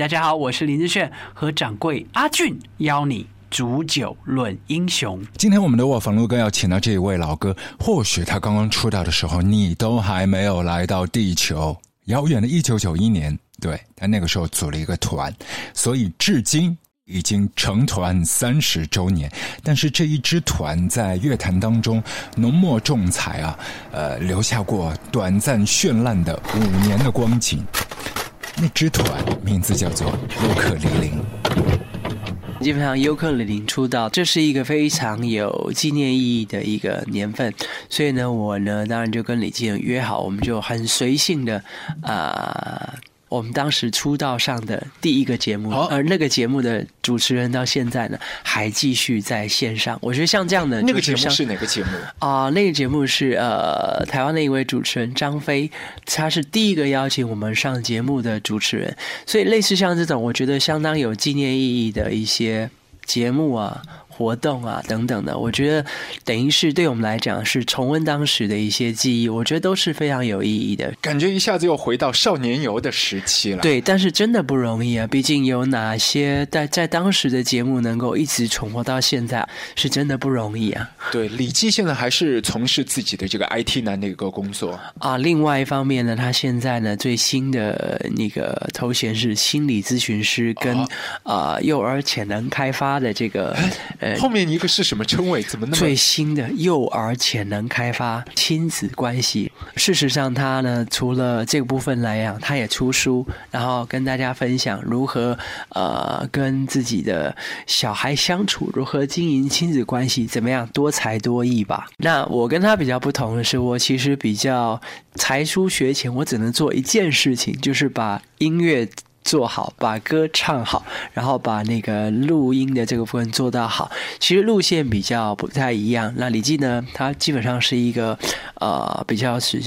大家好，我是林志炫和掌柜阿俊，邀你煮酒论英雄。今天我们的卧房录哥要请到这一位老哥，或许他刚刚出道的时候，你都还没有来到地球。遥远的一九九一年，对他那个时候组了一个团，所以至今已经成团三十周年。但是这一支团在乐坛当中浓墨重彩啊，呃，留下过短暂绚烂的五年的光景。那支团名字叫做尤克里里。基本上尤克里里出道，这是一个非常有纪念意义的一个年份，所以呢，我呢当然就跟李健约好，我们就很随性的啊。我们当时出道上的第一个节目，而那个节目的主持人到现在呢，还继续在线上。我觉得像这样的那个节目是哪个节目啊？那个节目是呃，台湾的一位主持人张飞，他是第一个邀请我们上节目的主持人。所以类似像这种，我觉得相当有纪念意义的一些节目啊。活动啊，等等的，我觉得等于是对我们来讲是重温当时的一些记忆，我觉得都是非常有意义的。感觉一下子又回到少年游的时期了。对，但是真的不容易啊，毕竟有哪些在在当时的节目能够一直重活到现在，是真的不容易啊。对，李记现在还是从事自己的这个 IT 男的一个工作啊。另外一方面呢，他现在呢最新的那个头衔是心理咨询师，跟啊幼儿潜能开发的这个。后面一个是什么称谓？怎么那么最新的幼儿潜能开发亲子关系？事实上，他呢除了这个部分来讲，他也出书，然后跟大家分享如何呃跟自己的小孩相处，如何经营亲子关系，怎么样多才多艺吧。那我跟他比较不同的是，我其实比较才疏学浅，我只能做一件事情，就是把音乐。做好，把歌唱好，然后把那个录音的这个部分做到好。其实路线比较不太一样。那李记呢，他基本上是一个呃比较是。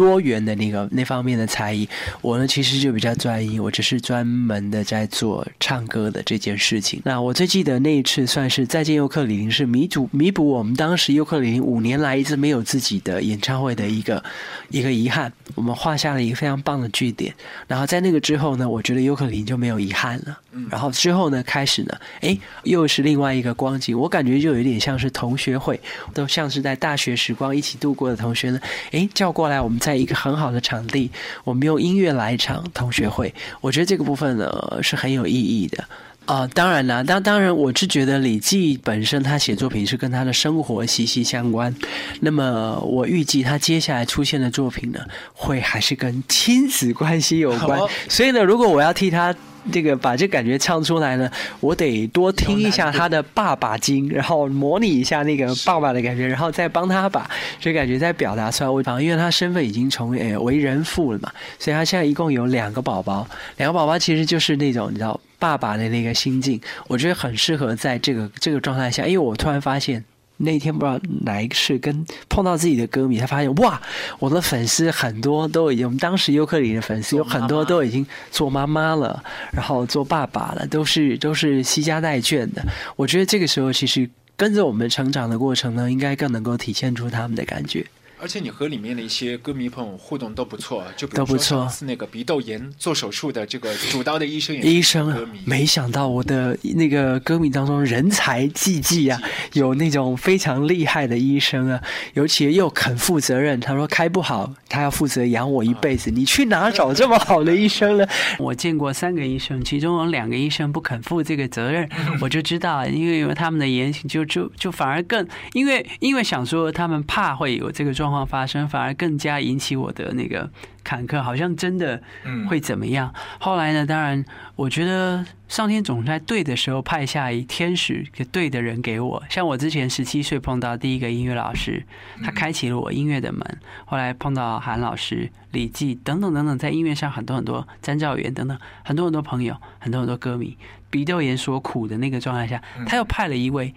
多元的那个那方面的才艺，我呢其实就比较专一，我只是专门的在做唱歌的这件事情。那我最记得那一次算是再见尤克里里，是弥补弥补我们当时尤克里里五年来一直没有自己的演唱会的一个一个遗憾，我们画下了一个非常棒的句点。然后在那个之后呢，我觉得尤克里里就没有遗憾了。然后之后呢，开始呢，哎，又是另外一个光景，我感觉就有点像是同学会，都像是在大学时光一起度过的同学呢，哎，叫过来我们。在一个很好的场地，我们用音乐来一场同学会，我觉得这个部分呢是很有意义的啊。当然啦，当当然，我是觉得李记本身他写作品是跟他的生活息息相关。那么我预计他接下来出现的作品呢，会还是跟亲子关系有关。所以呢，如果我要替他。这个把这感觉唱出来呢，我得多听一下他的爸爸经，然后模拟一下那个爸爸的感觉，然后再帮他把这感觉再表达出来。我因为他身份已经成为为人父了嘛，所以他现在一共有两个宝宝，两个宝宝其实就是那种你知道爸爸的那个心境，我觉得很适合在这个这个状态下，因为我突然发现。那天不知道哪一个是跟碰到自己的歌迷，他发现哇，我的粉丝很多都已经，我们当时尤克里的粉丝有很多都已经做妈妈了，然后做爸爸了，都是都是惜家带眷的。我觉得这个时候其实跟着我们成长的过程呢，应该更能够体现出他们的感觉。而且你和里面的一些歌迷朋友互动都不错，就比如说上次那个鼻窦炎做手术的这个主刀的医生也，医生，没想到我的那个歌迷当中人才济济啊，有那种非常厉害的医生啊，尤其又肯负责任。他说开不好，他要负责养我一辈子。你去哪找这么好的医生呢？我见过三个医生，其中有两个医生不肯负这个责任，我就知道，因为他们的言行，就就就反而更因为因为想说他们怕会有这个状。况发生反而更加引起我的那个坎坷，好像真的会怎么样？后来呢？当然，我觉得上天总在对的时候派下一天使，给对的人给我。像我之前十七岁碰到第一个音乐老师，他开启了我音乐的门。后来碰到韩老师、李记等等等等，在音乐上很多很多詹兆元等等很多很多朋友，很多很多歌迷，鼻窦炎所苦的那个状态下，他又派了一位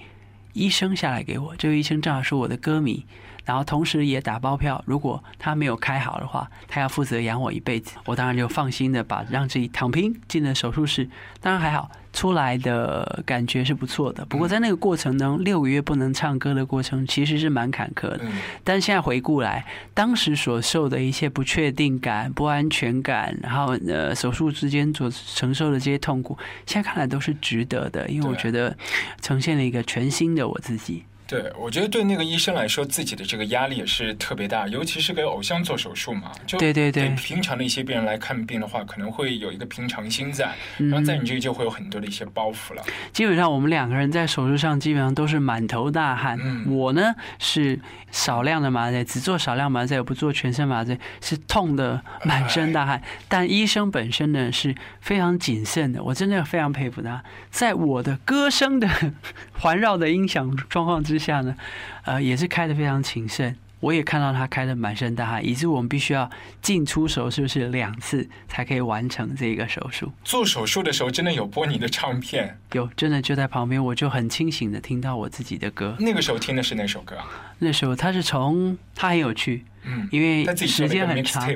医生下来给我。这位医生正好是我的歌迷。然后同时也打包票，如果他没有开好的话，他要负责养我一辈子。我当然就放心的把让自己躺平进了手术室，当然还好。出来的感觉是不错的，不过在那个过程中，六个月不能唱歌的过程其实是蛮坎坷的。但现在回顾来，当时所受的一些不确定感、不安全感，然后呃手术之间所承受的这些痛苦，现在看来都是值得的，因为我觉得呈现了一个全新的我自己。对，我觉得对那个医生来说，自己的这个压力也是特别大，尤其是给偶像做手术嘛。就对对对，平常的一些病人来看病的话，可能会有一个平常心在，然后在你这里就会有很多的一些包袱了。基本上我们两个人在手术上基本上都是满头大汗。我呢是少量的麻醉，只做少量麻醉，也不做全身麻醉，是痛的满身大汗。但医生本身呢是非常谨慎的，我真的非常佩服他，在我的歌声的 环绕的音响状况之下。下呢，呃，也是开的非常谨慎。我也看到他开的满身大汗，以致我们必须要进出手术室两次才可以完成这个手术。做手术的时候真的有播你的唱片？有，真的就在旁边，我就很清醒的听到我自己的歌。那个时候听的是哪首歌啊？那时候他是从他很有趣，嗯，因为时间很长，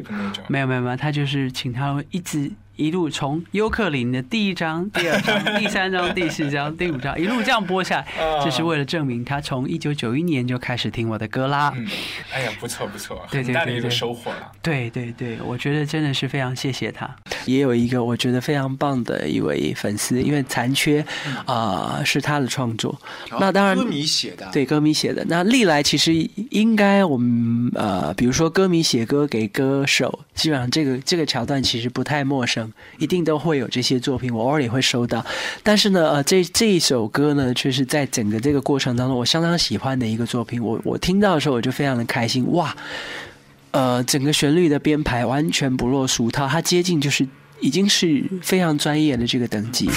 没有没有没有，他就是请他一直。一路从尤克林的第一章、第二章、第三章、第四章、第五章一路这样播下来，就是为了证明他从一九九一年就开始听我的歌啦。哎呀，不错不错，对大的一个收获了。对对对，我觉得真的是非常谢谢他。也有一个我觉得非常棒的一位粉丝，因为残缺啊是他的创作。那当然歌迷写的，对歌迷写的。那历来其实应该我们呃，比如说歌迷写歌给歌手，基本上这个这个桥段其实不太陌生。一定都会有这些作品，我偶尔也会收到。但是呢，呃，这这一首歌呢，却是在整个这个过程当中，我相当喜欢的一个作品。我我听到的时候，我就非常的开心。哇，呃，整个旋律的编排完全不落俗套，它接近就是已经是非常专业的这个等级。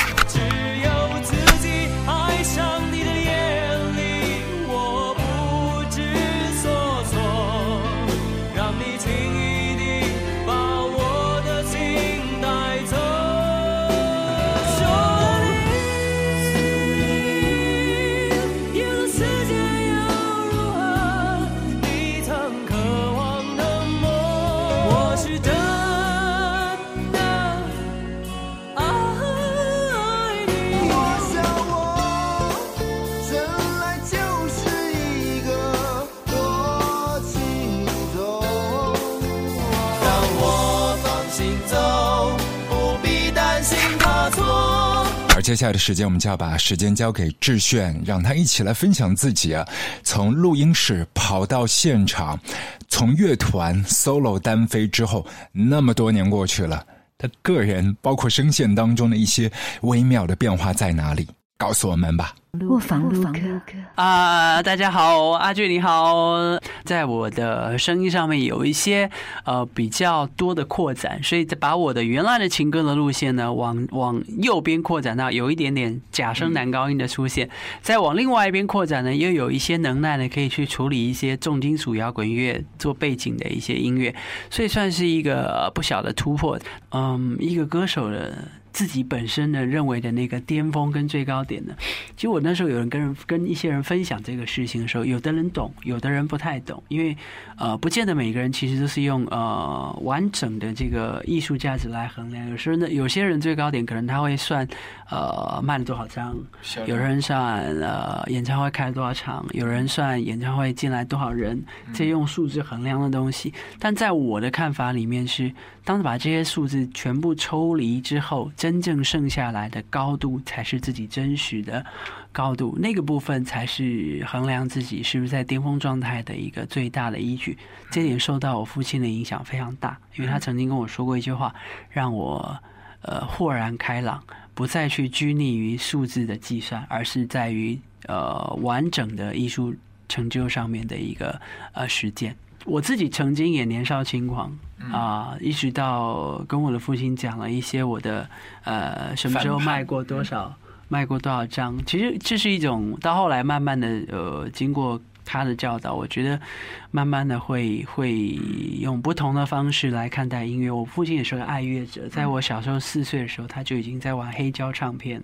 接下来的时间，我们就要把时间交给志炫，让他一起来分享自己啊，从录音室跑到现场，从乐团 solo 单飞之后，那么多年过去了，他个人包括声线当中的一些微妙的变化在哪里？告诉我们吧。卧房录歌啊，大家好，阿俊你好，在我的声音上面有一些呃比较多的扩展，所以把我的原来的情歌的路线呢，往往右边扩展到有一点点假声男高音的出现，再往另外一边扩展呢，又有一些能耐呢，可以去处理一些重金属摇滚乐做背景的一些音乐，所以算是一个不小的突破。嗯，一个歌手的。自己本身呢认为的那个巅峰跟最高点呢，其实我那时候有人跟人跟一些人分享这个事情的时候，有的人懂，有的人不太懂，因为呃，不见得每个人其实都是用呃完整的这个艺术价值来衡量。有时候呢，有些人最高点可能他会算呃卖了多少张，有人算呃演唱会开了多少场，有人算演唱会进来多少人，这用数字衡量的东西。但在我的看法里面是。当把这些数字全部抽离之后，真正剩下来的高度才是自己真实的高度，那个部分才是衡量自己是不是在巅峰状态的一个最大的依据。这点受到我父亲的影响非常大，因为他曾经跟我说过一句话，让我呃豁然开朗，不再去拘泥于数字的计算，而是在于呃完整的艺术成就上面的一个呃实践。我自己曾经也年少轻狂啊，一直到跟我的父亲讲了一些我的呃什么时候卖过多少，卖过多少张。其实这是一种到后来慢慢的呃经过。他的教导，我觉得慢慢的会会用不同的方式来看待音乐。我父亲也是个爱乐者，在我小时候四岁的时候，他就已经在玩黑胶唱片，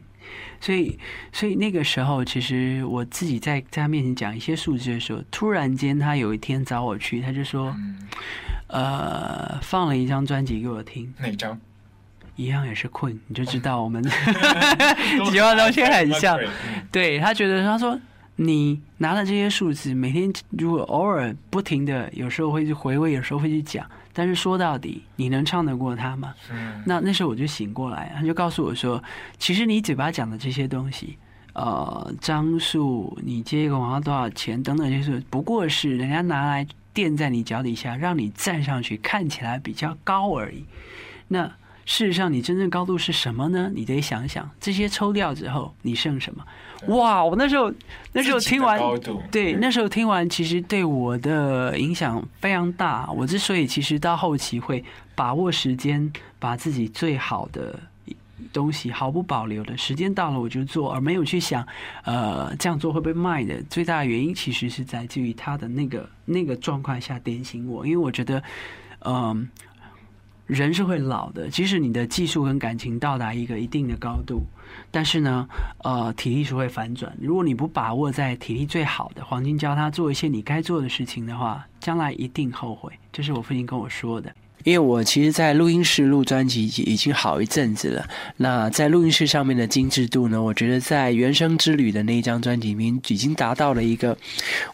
所以所以那个时候，其实我自己在在他面前讲一些数字的时候，突然间他有一天找我去，他就说，呃，放了一张专辑给我听，哪张？一样也是困，你就知道我们喜欢的东西很像。对他觉得他说。你拿了这些数字，每天如果偶尔不停的，有时候会去回味，有时候会去讲，但是说到底，你能唱得过他吗？嗯。那那时候我就醒过来，他就告诉我说，其实你嘴巴讲的这些东西，呃，张数，你接一个广告多少钱等等就是，不过是人家拿来垫在你脚底下，让你站上去看起来比较高而已。那事实上，你真正高度是什么呢？你得想想，这些抽掉之后，你剩什么？哇！我那时候那时候听完，对，那时候听完，其实对我的影响非常大。我之所以其实到后期会把握时间，把自己最好的东西毫不保留的时间到了我就做，而没有去想，呃，这样做会被卖的。最大的原因其实是在自于他的那个那个状况下点醒我，因为我觉得，嗯。人是会老的，即使你的技术跟感情到达一个一定的高度，但是呢，呃，体力是会反转。如果你不把握在体力最好的黄金，教他做一些你该做的事情的话，将来一定后悔。这是我父亲跟我说的。因为我其实，在录音室录专辑已经好一阵子了。那在录音室上面的精致度呢？我觉得在《原声之旅》的那一张专辑里面，已经达到了一个，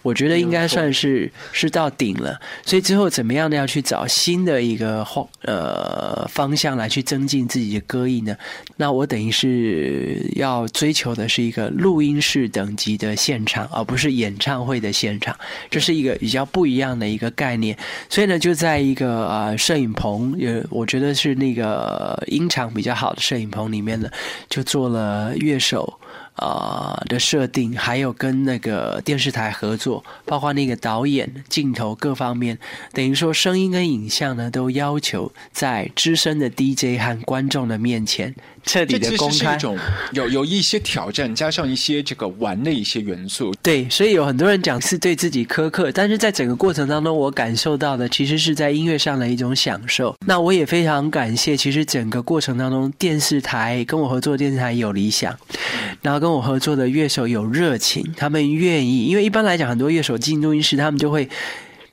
我觉得应该算是是到顶了。所以之后怎么样的要去找新的一个方呃方向来去增进自己的歌艺呢？那我等于是要追求的是一个录音室等级的现场，而不是演唱会的现场。这是一个比较不一样的一个概念。所以呢，就在一个呃摄影。影棚也，我觉得是那个音场比较好的摄影棚里面的，就做了乐手。啊的设定，还有跟那个电视台合作，包括那个导演、镜头各方面，等于说声音跟影像呢，都要求在资深的 DJ 和观众的面前彻底的公开。一种有有一些挑战，加上一些这个玩的一些元素。对，所以有很多人讲是对自己苛刻，但是在整个过程当中，我感受到的其实是在音乐上的一种享受。那我也非常感谢，其实整个过程当中，电视台跟我合作，电视台有理想，然后。跟我合作的乐手有热情，他们愿意，因为一般来讲，很多乐手进录音室，他们就会。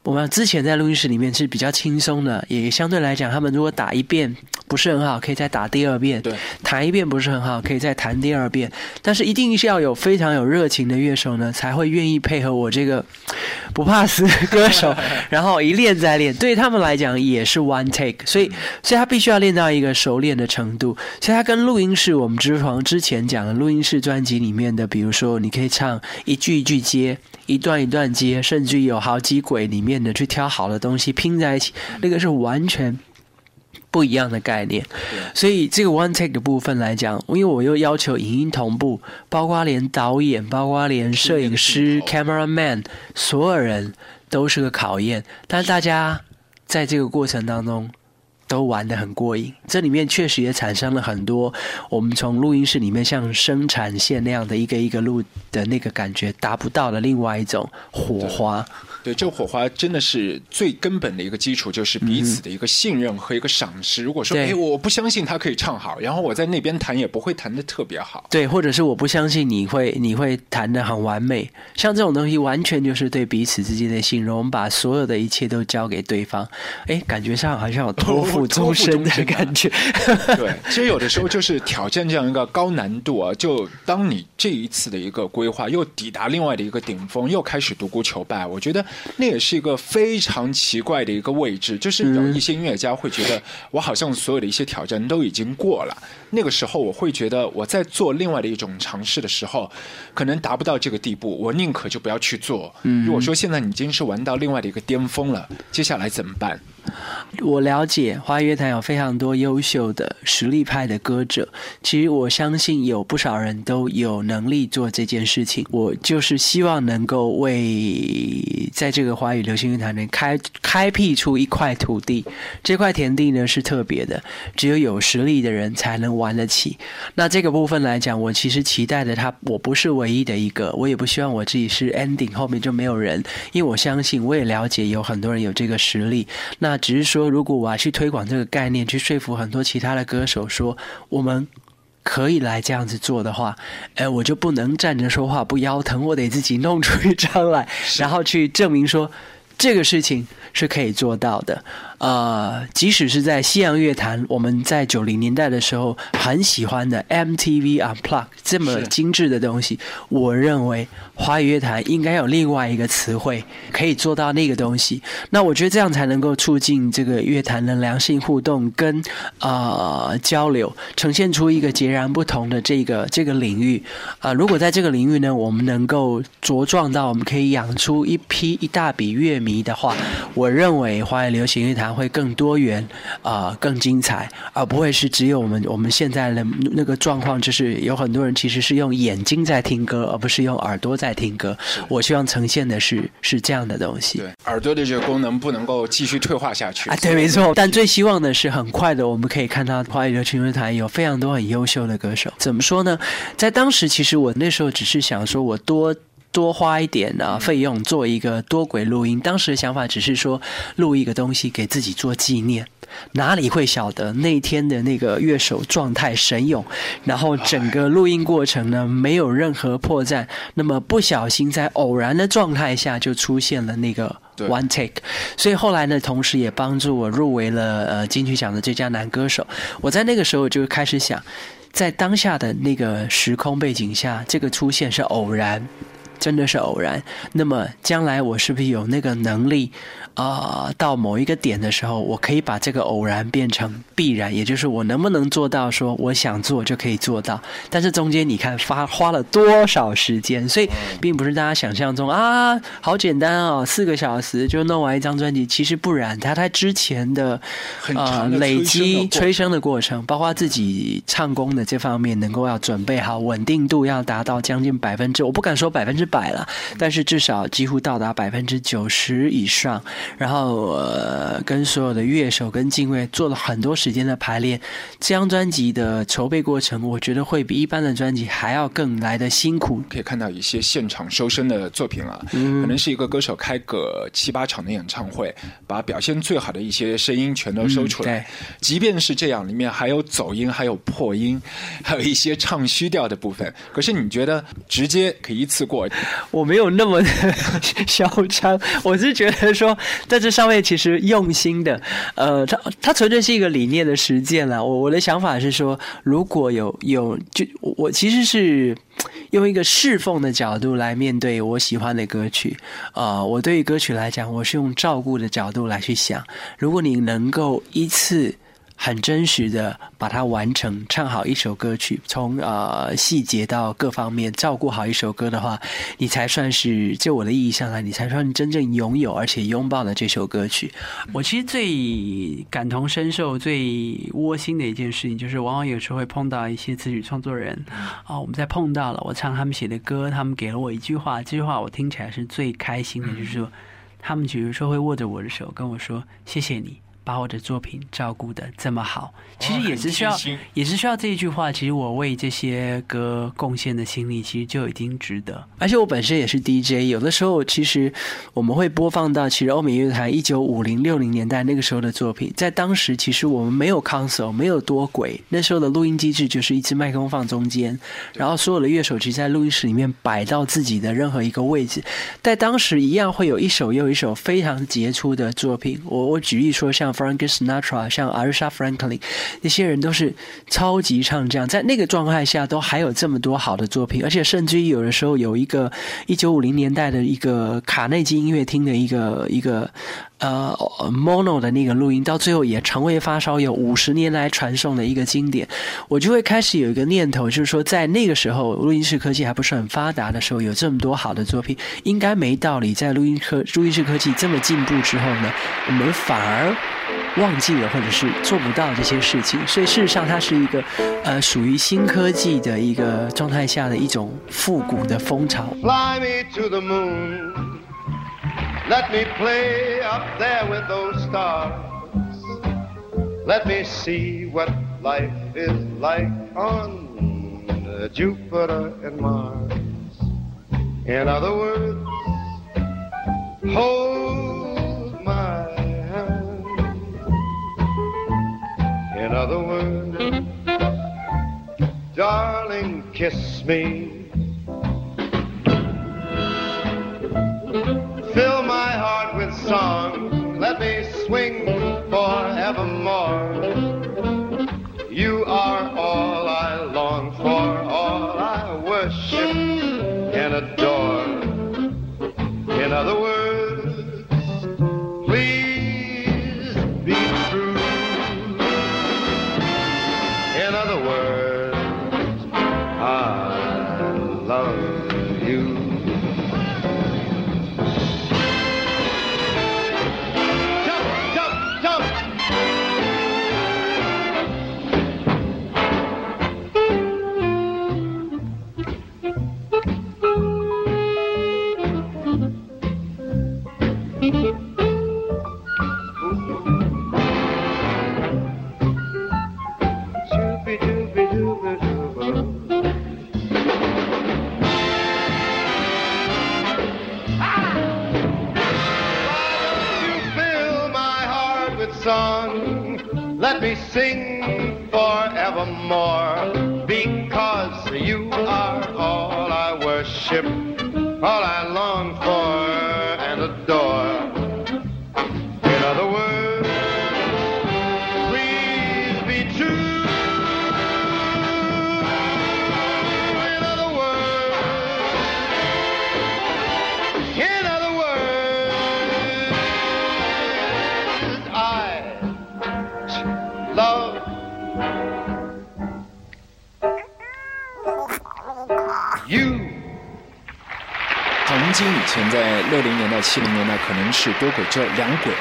我们之前在录音室里面是比较轻松的，也相对来讲，他们如果打一遍不是很好，可以再打第二遍；对，弹一遍不是很好，可以再弹第二遍。但是一定是要有非常有热情的乐手呢，才会愿意配合我这个不怕死的歌手，然后一练再练。对他们来讲也是 one take，所以所以他必须要练到一个熟练的程度。所以他跟录音室，我们之床之前讲的录音室专辑里面的，比如说你可以唱一句一句接。一段一段接，甚至有好几轨里面的去挑好的东西拼在一起，那个是完全不一样的概念。所以这个 one take 的部分来讲，因为我又要求影音同步，包括连导演，包括连摄影师 camera man，所有人都是个考验。但是大家在这个过程当中。都玩得很过瘾，这里面确实也产生了很多我们从录音室里面像生产线那样的一个一个录的那个感觉达不到的另外一种火花。对，这个火花真的是最根本的一个基础，就是彼此的一个信任和一个赏识。如果说，哎，我不相信他可以唱好，然后我在那边弹也不会弹的特别好。对，或者是我不相信你会你会弹的很完美。像这种东西，完全就是对彼此之间的信任。我们把所有的一切都交给对方，哎，感觉上好像有托付 终身的感觉。对，其实有的时候就是挑战这样一个高难度啊。就当你这一次的一个规划又抵达另外的一个顶峰，又开始独孤求败，我觉得。那也是一个非常奇怪的一个位置，就是有一些音乐家会觉得，我好像所有的一些挑战都已经过了。那个时候，我会觉得我在做另外的一种尝试的时候，可能达不到这个地步，我宁可就不要去做。如果说现在你已经是玩到另外的一个巅峰了，接下来怎么办？我了解，华语乐坛有非常多优秀的实力派的歌者，其实我相信有不少人都有能力做这件事情。我就是希望能够为在这个华语流行乐坛内开开辟出一块土地，这块田地呢是特别的，只有有实力的人才能玩得起。那这个部分来讲，我其实期待的他，我不是唯一的一个，我也不希望我自己是 ending 后面就没有人，因为我相信我也了解有很多人有这个实力。那只是说，如果我要去推广这个概念，去说服很多其他的歌手说我们可以来这样子做的话，哎，我就不能站着说话不腰疼，我得自己弄出一张来，然后去证明说这个事情是可以做到的。呃，即使是在西洋乐坛，我们在九零年代的时候很喜欢的 MTV Unplugged 这么精致的东西，我认为华语乐坛应该有另外一个词汇可以做到那个东西。那我觉得这样才能够促进这个乐坛的良性互动跟呃交流，呈现出一个截然不同的这个这个领域。啊，如果在这个领域呢，我们能够茁壮到我们可以养出一批一大笔乐迷的话，我认为华语流行乐坛。会更多元啊，更精彩，而不会是只有我们我们现在的那个状况，就是有很多人其实是用眼睛在听歌，而不是用耳朵在听歌。我希望呈现的是是这样的东西。对，耳朵的这个功能不能够继续退化下去啊。对，没错。但最希望的是，很快的我们可以看到华语流行乐坛有非常多很优秀的歌手。怎么说呢？在当时，其实我那时候只是想说，我多。多花一点啊费用做一个多轨录音，当时的想法只是说录一个东西给自己做纪念，哪里会晓得那天的那个乐手状态神勇，然后整个录音过程呢没有任何破绽，那么不小心在偶然的状态下就出现了那个 one take，所以后来呢，同时也帮助我入围了呃金曲奖的最佳男歌手。我在那个时候就开始想，在当下的那个时空背景下，这个出现是偶然。真的是偶然。那么将来我是不是有那个能力啊？到某一个点的时候，我可以把这个偶然变成必然，也就是我能不能做到说我想做就可以做到？但是中间你看发花了多少时间？所以并不是大家想象中啊，好简单哦，四个小时就弄完一张专辑。其实不然，他在之前的呃累积催生的过程，包括自己唱功的这方面，能够要准备好稳定度要达到将近百分之，我不敢说百分之。百了，但是至少几乎到达百分之九十以上。然后呃，跟所有的乐手跟敬畏做了很多时间的排练。这张专辑的筹备过程，我觉得会比一般的专辑还要更来的辛苦。可以看到一些现场收声的作品了，可能是一个歌手开个七八场的演唱会，把表现最好的一些声音全都收出来。即便是这样，里面还有走音，还有破音，还有一些唱虚调的部分。可是你觉得直接可以一次过？我没有那么的 嚣张，我是觉得说，在这上面其实用心的，呃，它它纯粹是一个理念的实践了。我我的想法是说，如果有有，就我其实是用一个侍奉的角度来面对我喜欢的歌曲，啊，我对于歌曲来讲，我是用照顾的角度来去想，如果你能够一次。很真实的把它完成，唱好一首歌曲，从呃细节到各方面照顾好一首歌的话，你才算是就我的意义上来，你才算真正拥有而且拥抱了这首歌曲。我其实最感同身受、最窝心的一件事情，就是往往有时候会碰到一些词曲创作人啊，我们在碰到了，我唱他们写的歌，他们给了我一句话，这句话我听起来是最开心的，就是说，他们有时候会握着我的手跟我说：“谢谢你。”把我的作品照顾的这么好，其实也是需要，也是需要这一句话。其实我为这些歌贡献的心力，其实就已经值得。而且我本身也是 DJ，有的时候其实我们会播放到，其实欧美乐坛一九五零六零年代那个时候的作品，在当时其实我们没有 console，没有多轨，那时候的录音机制就是一支麦克风放中间，然后所有的乐手其实在录音室里面摆到自己的任何一个位置，在当时一样会有一首又一首非常杰出的作品。我我举例说像。Frank Sinatra，像 Aretha Franklin，那些人都是超级唱将，在那个状态下都还有这么多好的作品，而且甚至于有的时候有一个一九五零年代的一个卡内基音乐厅的一个一个呃 mono 的那个录音，到最后也成为发烧友五十年来传颂的一个经典。我就会开始有一个念头，就是说在那个时候录音室科技还不是很发达的时候，有这么多好的作品，应该没道理在录音科录音室科技这么进步之后呢，我们反而。忘记了或者是做不到这些事情，所以事实上它是一个呃属于新科技的一个状态下的一种复古的风潮。Let me play up there with those stars. Let me see what life is like on Jupiter and Mars. In other words, hold my hand. In other words, darling, kiss me. Swing Let me sing forevermore. Because you are all I worship, all I long for 前在六零年代、七零年代，可能是多轨只有两轨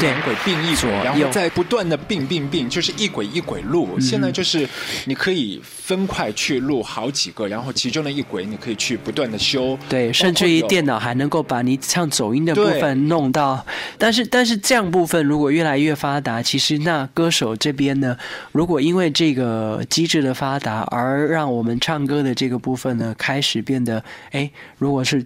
两轨并一左轨，然后右再不断的并并并，就是一轨一轨录。现在就是你可以分块去录好几个，然后其中的一轨你可以去不断的修，对，甚至于电脑还能够把你唱走音的部分弄到，但是但是这样部分如果越来越发达，其实那歌手这边呢，如果因为这个机制的发达而让我们唱歌的这个部分呢开始变得，哎，如果是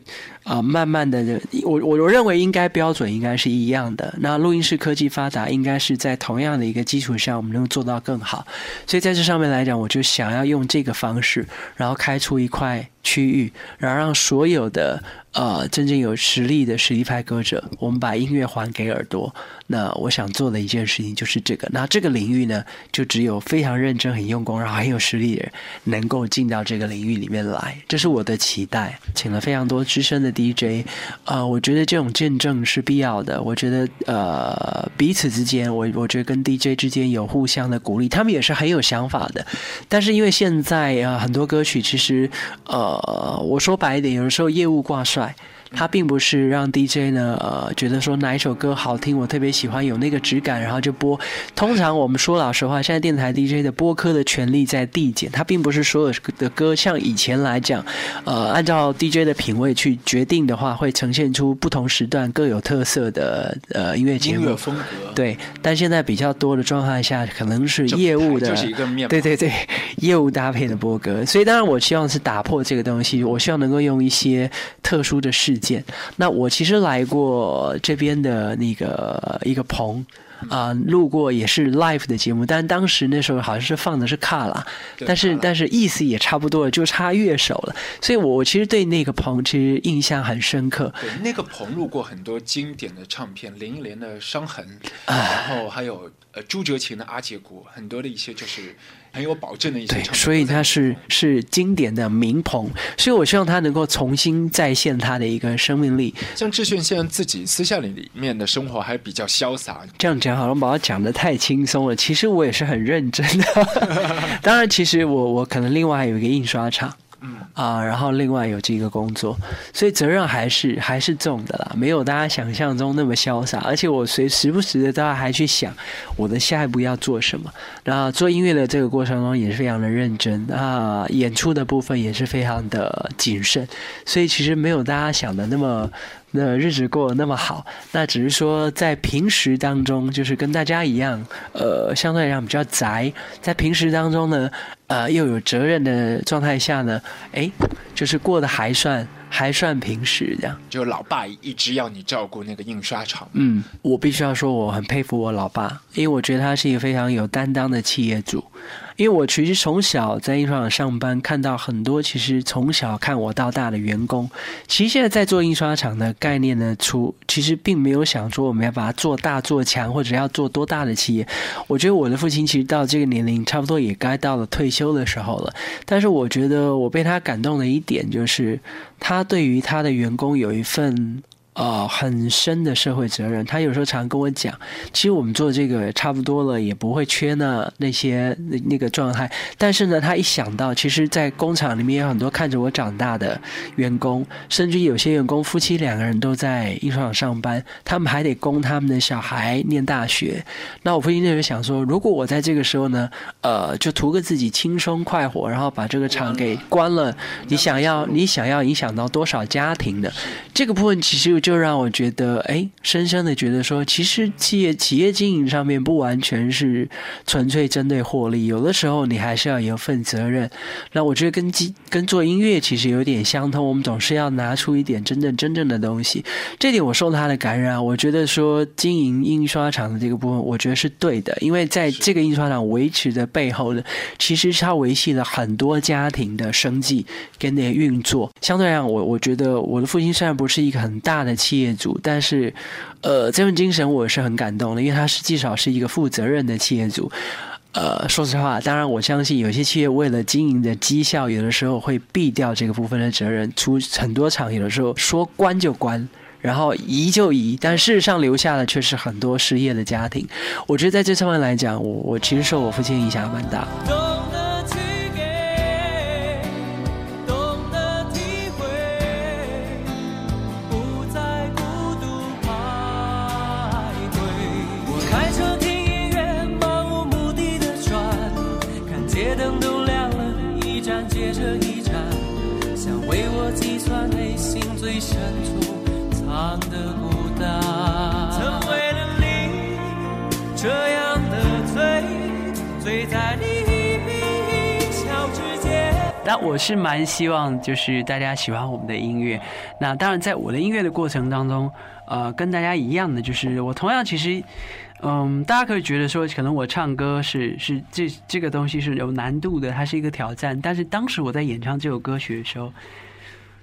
啊、呃慢慢的，我我我认为应该标准应该是一样的。那录音室科技发达，应该是在同样的一个基础上，我们能做到更好。所以在这上面来讲，我就想要用这个方式，然后开出一块区域，然后让所有的呃真正有实力的实力派歌者，我们把音乐还给耳朵。那我想做的一件事情就是这个。那这个领域呢，就只有非常认真、很用功，然后很有实力的人能够进到这个领域里面来，这是我的期待。请了非常多资深的 DJ，呃，我觉得这种见证是必要的。我觉得呃彼此之间，我我觉得跟 DJ 之间有互相的鼓励，他们也是很有想法的。但是因为现在啊、很多歌曲其实呃呃我说白一点，有的时候业务挂帅。它并不是让 DJ 呢，呃，觉得说哪一首歌好听，我特别喜欢，有那个质感，然后就播。通常我们说老实话，现在电台 DJ 的播歌的权利在递减，它并不是所有的歌像以前来讲，呃，按照 DJ 的品味去决定的话，会呈现出不同时段各有特色的呃音乐节目音乐。风格。对，但现在比较多的状态下，可能是业务的，台就是一个面对对对，业务搭配的播歌。所以当然，我希望是打破这个东西，我希望能够用一些特殊的事件。那我其实来过这边的那个一个棚。啊、录过也是 live 的节目，但当时那时候好像是放的是卡拉，但是但是意思也差不多了，就差乐手了。所以我我其实对那个棚其实印象很深刻。对，那个棚录过很多经典的唱片，林忆莲的《伤痕》，啊然后还有呃朱哲琴的《阿姐鼓》，很多的一些就是很有保证的一些对。所以它是是经典的名棚，所以我希望它能够重新再现它的一个生命力。像志炫现在自己私下里里面的生活还比较潇洒，这样讲好像把它讲的太轻松了，其实我也是很认真的。当然，其实我我可能另外还有一个印刷厂。嗯啊，然后另外有这个工作，所以责任还是还是重的啦，没有大家想象中那么潇洒。而且我随时不时的都要还去想我的下一步要做什么。然后做音乐的这个过程中也是非常的认真啊，演出的部分也是非常的谨慎，所以其实没有大家想的那么。那日子过得那么好，那只是说在平时当中，就是跟大家一样，呃，相对来讲比较宅，在平时当中呢，呃，又有责任的状态下呢，哎，就是过得还算还算平时这样。就老爸一直要你照顾那个印刷厂，嗯，我必须要说我很佩服我老爸，因为我觉得他是一个非常有担当的企业主。因为我其实从小在印刷厂上班，看到很多其实从小看我到大的员工，其实现在在做印刷厂的概念呢，出其实并没有想说我们要把它做大做强，或者要做多大的企业。我觉得我的父亲其实到这个年龄，差不多也该到了退休的时候了。但是我觉得我被他感动的一点，就是他对于他的员工有一份。呃，很深的社会责任。他有时候常跟我讲，其实我们做这个差不多了，也不会缺那那些那那个状态。但是呢，他一想到，其实，在工厂里面有很多看着我长大的员工，甚至有些员工夫妻两个人都在印刷厂上班，他们还得供他们的小孩念大学。那我父亲那时候想说，如果我在这个时候呢，呃，就图个自己轻松快活，然后把这个厂给关了，你想要你想要影响到多少家庭的这个部分，其实就。就让我觉得，哎，深深的觉得说，其实企业企业经营上面不完全是纯粹针对获利，有的时候你还是要有份责任。那我觉得跟跟做音乐其实有点相通，我们总是要拿出一点真正真正的东西。这点我受他的感染，我觉得说经营印刷厂的这个部分，我觉得是对的，因为在这个印刷厂维持的背后呢，其实是他维系了很多家庭的生计跟那运作。相对来讲，我我觉得我的父亲虽然不是一个很大的的。企业主，但是，呃，这份精神我是很感动的，因为他是至少是一个负责任的企业主。呃，说实话，当然我相信有些企业为了经营的绩效，有的时候会避掉这个部分的责任，出很多场有的时候说关就关，然后移就移，但事实上留下的却是很多失业的家庭。我觉得在这上面来讲，我我其实受我父亲影响蛮大。那我是蛮希望，就是大家喜欢我们的音乐。那当然，在我的音乐的过程当中，呃，跟大家一样的，就是我同样其实，嗯，大家可以觉得说，可能我唱歌是是这这个东西是有难度的，它是一个挑战。但是当时我在演唱这首歌曲的时候。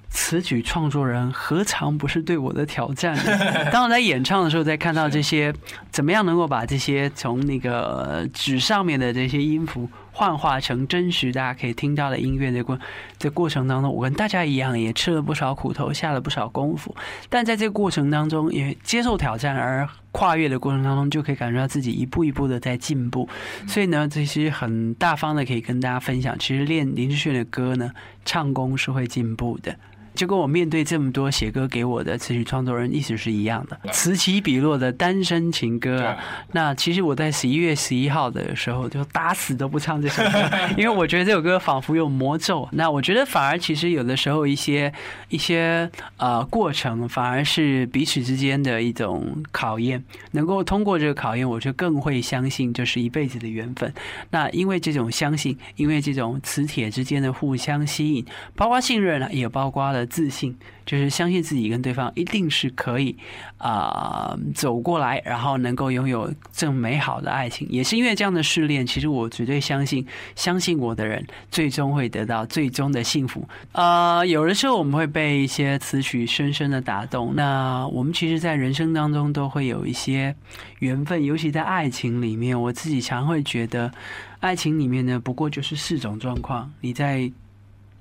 词曲创作人何尝不是对我的挑战？当我在演唱的时候，在看到这些，怎么样能够把这些从那个纸上面的这些音符幻化成真实，大家可以听到的音乐的过在过程当中，我跟大家一样，也吃了不少苦头，下了不少功夫。但在这个过程当中，也接受挑战而跨越的过程当中，就可以感觉到自己一步一步的在进步。所以呢，这些很大方的可以跟大家分享，其实练林志炫的歌呢，唱功是会进步的。就跟我面对这么多写歌给我的词曲创作人意思是一样的，此起彼落的单身情歌啊。那其实我在十一月十一号的时候就打死都不唱这首歌，因为我觉得这首歌仿佛有魔咒。那我觉得反而其实有的时候一些一些呃过程反而是彼此之间的一种考验，能够通过这个考验，我就更会相信这是一辈子的缘分。那因为这种相信，因为这种磁铁之间的互相吸引，包括信任呢，也包括了。自信就是相信自己跟对方一定是可以啊走过来，然后能够拥有这美好的爱情。也是因为这样的试炼，其实我绝对相信，相信我的人最终会得到最终的幸福。啊，有的时候我们会被一些词曲深深的打动。那我们其实，在人生当中都会有一些缘分，尤其在爱情里面，我自己常会觉得，爱情里面呢，不过就是四种状况。你在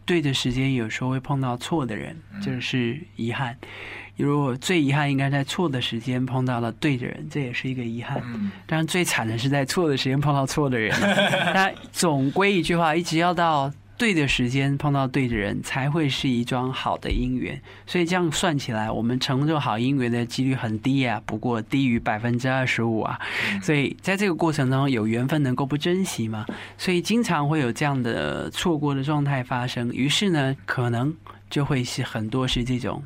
对的时间，有时候会碰到错的人，这是遗憾。如果最遗憾应该在错的时间碰到了对的人，这也是一个遗憾。当然，最惨的是在错的时间碰到错的人。但总归一句话，一直要到对的时间碰到对的人，才会是一桩好的姻缘。所以这样算起来，我们成就好姻缘的几率很低啊，不过低于百分之二十五啊。所以在这个过程当中，有缘分能够不珍惜吗？所以经常会有这样的错过的状态发生。于是呢，可能就会是很多是这种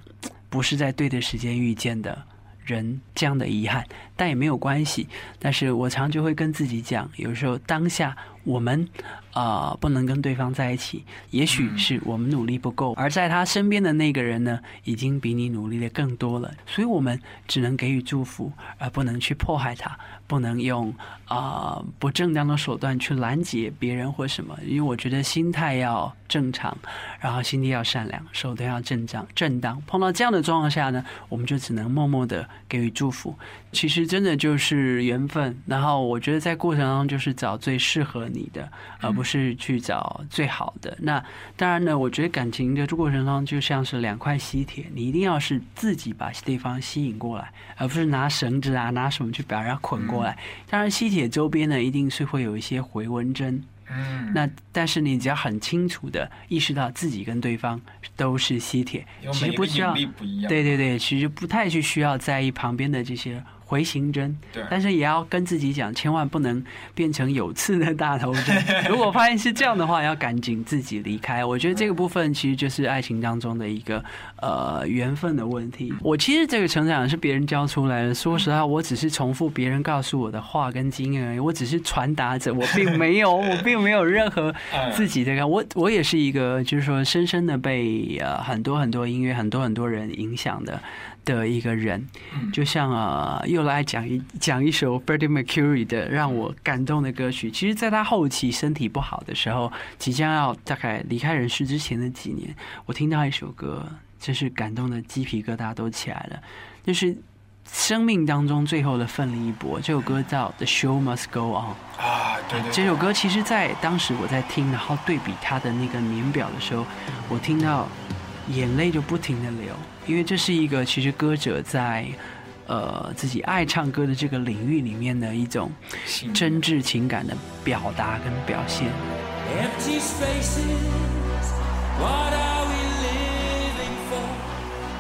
不是在对的时间遇见的人这样的遗憾，但也没有关系。但是我常就会跟自己讲，有时候当下我们。啊，不能跟对方在一起，也许是我们努力不够，而在他身边的那个人呢，已经比你努力的更多了。所以，我们只能给予祝福，而不能去迫害他，不能用啊不正当的手段去拦截别人或什么。因为我觉得心态要正常，然后心地要善良，手段要正当正当。碰到这样的状况下呢，我们就只能默默的给予祝福。其实真的就是缘分。然后，我觉得在过程当中，就是找最适合你的，而。不是去找最好的。那当然呢，我觉得感情的过程当中就像是两块吸铁，你一定要是自己把对方吸引过来，而不是拿绳子啊、拿什么去把人家捆过来。当然，吸铁周边呢，一定是会有一些回纹针。嗯。那但是你只要很清楚的意识到自己跟对方都是吸铁，其实不需要。对对对，其实不太去需要在意旁边的这些。回形针，对但是也要跟自己讲，千万不能变成有刺的大头针。如果发现是这样的话，要赶紧自己离开。我觉得这个部分其实就是爱情当中的一个呃缘分的问题。我其实这个成长是别人教出来的。说实话，我只是重复别人告诉我的话跟经验而已。我只是传达者，我并没有，我并没有任何 自己的。我我也是一个，就是说，深深的被呃很多很多音乐、很多很多人影响的。的一个人，就像啊，又来讲一讲一首 Freddie Mercury 的让我感动的歌曲。其实，在他后期身体不好的时候，即将要大概离开人世之前的几年，我听到一首歌，真是感动的鸡皮疙瘩都起来了。就是生命当中最后的奋力一搏，这首歌叫《The Show Must Go On》啊。对对，这首歌其实，在当时我在听，然后对比他的那个年表的时候，我听到眼泪就不停的流。因为这是一个其实歌者在，呃自己爱唱歌的这个领域里面的一种真挚情感的表达跟表现。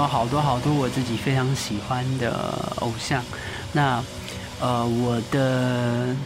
有好多好多我自己非常喜欢的偶像，那呃我的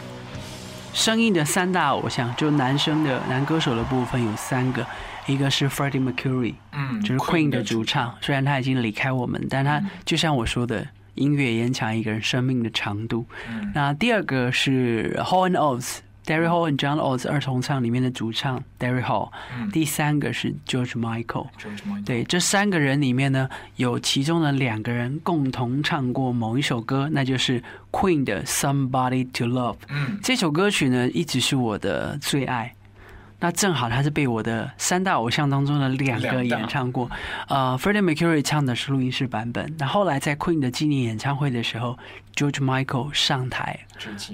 声音的三大偶像，就男生的男歌手的部分有三个，一个是 Freddie Mercury，嗯就是 Queen 的主唱，虽然他已经离开我们，但他就像我说的，音乐延长一个人生命的长度。那第二个是 and Oates。Derry Hall 和 John Oates 二重唱里面的主唱 Derry Hall，、第三个是 George Michael，George Michael 对，这三个人里面呢，有其中的两个人共同唱过某一首歌，那就是 Queen 的《Somebody to Love》。嗯，这首歌曲呢，一直是我的最爱。那正好它是被我的三大偶像当中的两个演唱过，呃，Freddie Mercury 唱的是录音室版本，那后来在 Queen 的纪念演唱会的时候，George Michael 上台，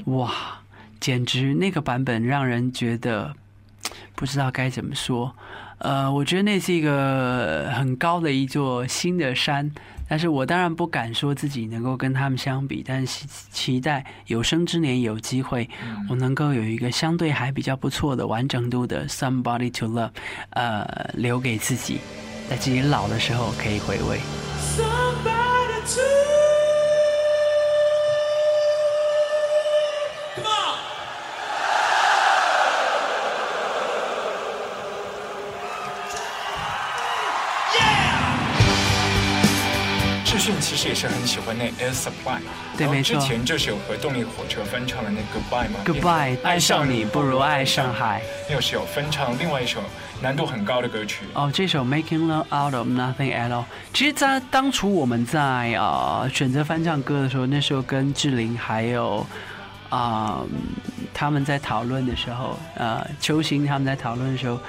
哇，简直那个版本让人觉得 不知道该怎么说。呃，我觉得那是一个很高的一座新的山，但是我当然不敢说自己能够跟他们相比，但是期待有生之年有机会，我能够有一个相对还比较不错的完整度的 Somebody to Love，呃，留给自己，在自己老的时候可以回味。其实也是很喜欢那 Air Supply，对没错之前就是有和动力火车翻唱的那 Goodbye 嘛 Goodbye，爱上你不如爱上海。又是有翻唱另外一首难度很高的歌曲。哦，这首《Making Love Out of Nothing at All》，其实，在当初我们在呃选择翻唱歌的时候，那时候跟志玲还有啊、他们在讨论的时候，呃，球星他们在讨论的时候，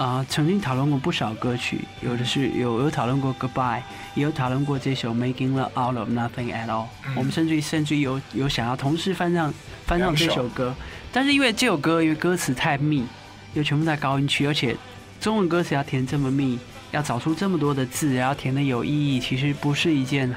啊、曾经讨论过不少歌曲，有的是有有讨论过《Goodbye》，也有讨论过这首《Making Love Out of Nothing at All》。我们甚至于甚至于有有想要同时翻唱翻唱这首歌，但是因为这首歌因为歌词太密，又全部在高音区，而且中文歌词要填这么密，要找出这么多的字，然后填的有意义，其实不是一件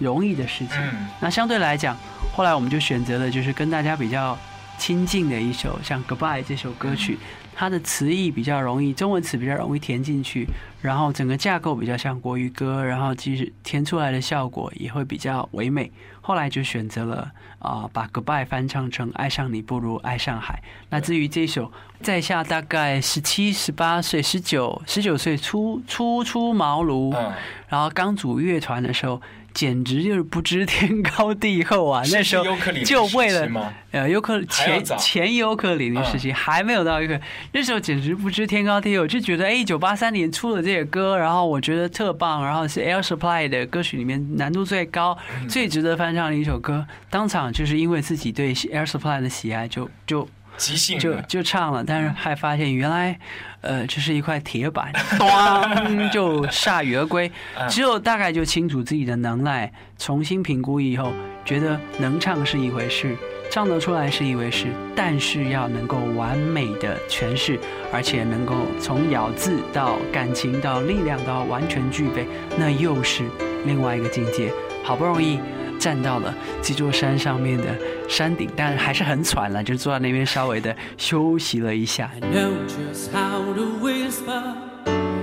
容易的事情。嗯那相对来讲，后来我们就选择了就是跟大家比较亲近的一首，像《Goodbye》这首歌曲，它的词义比较容易，中文词比较容易填进去，然后整个架构比较像国语歌，然后其实填出来的效果也会比较唯美。后来就选择了啊、把《Goodbye》翻唱成《爱上你不如爱上海》。那至于这首，在下大概十七、十八岁、十九、十九岁初初出茅庐，嗯，然后刚组乐团的时候，简直就是不知天高地厚啊！那时候就为了呃尤克前前尤克里里时期、还没有到一个，那时候简直不知天高地厚，就觉得哎，一九八三年出了这个歌，然后我觉得特棒，然后是 Air Supply 的歌曲里面难度最高、嗯最值得翻唱的一首歌，当场就是因为自己对 Air Supply 的喜爱就，就即兴就就唱了，但是还发现原来，呃，这是一块铁板，咣就铩羽而归。只有大概就清楚自己的能耐，重新评估以后，觉得能唱是一回事，唱得出来是一回事，但是要能够完美的诠释，而且能够从咬字到感情到力量到完全具备，那又是另外一个境界。好不容易站到了这座山上面的山顶，但还是很喘了，就坐在那边稍微的休息了一下。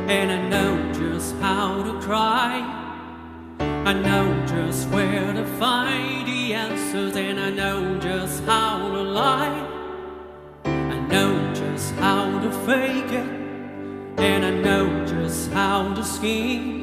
And I know just how to cry. I know just where to find the answers. And I know just how to lie. I know just how to fake it. And I know just how to scheme.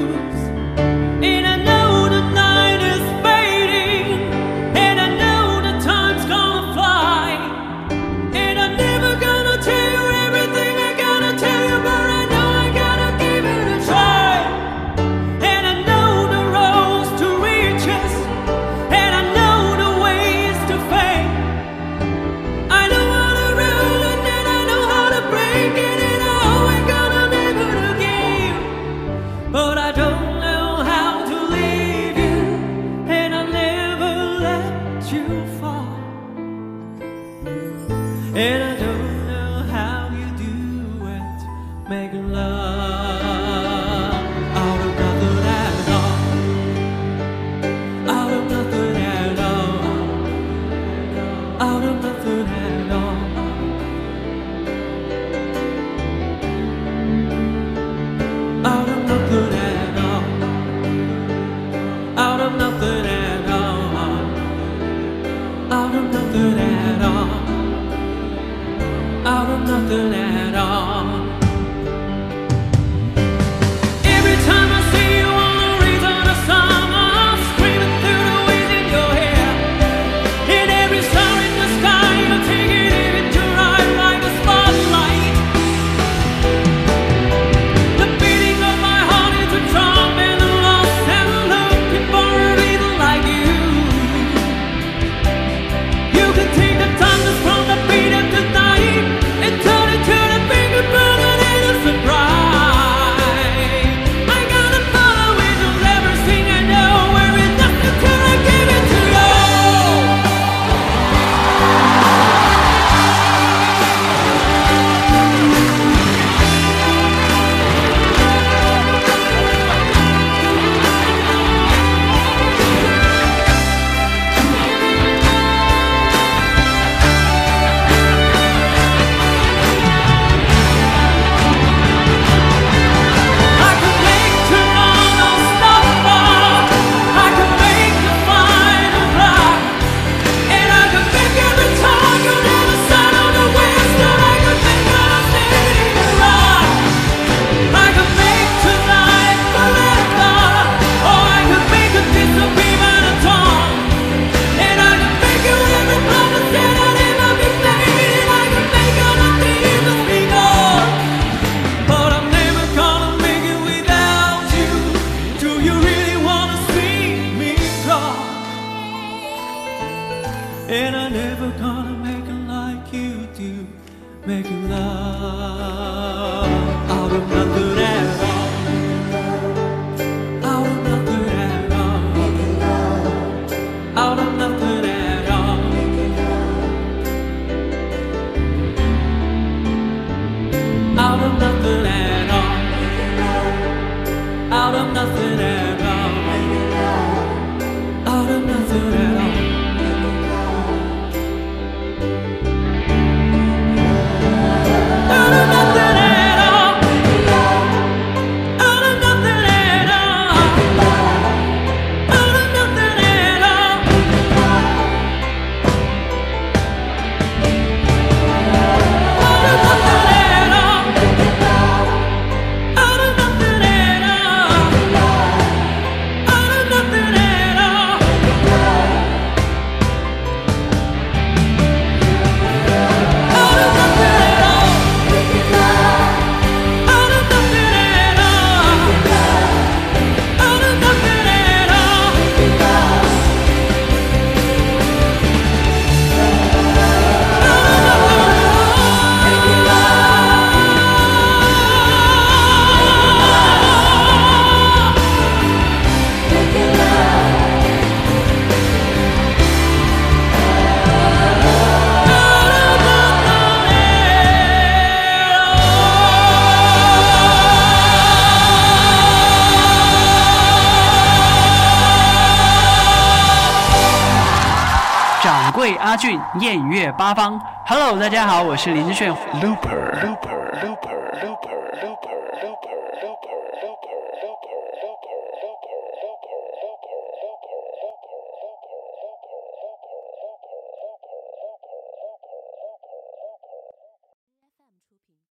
八方，Hello，大家好，我是林志炫。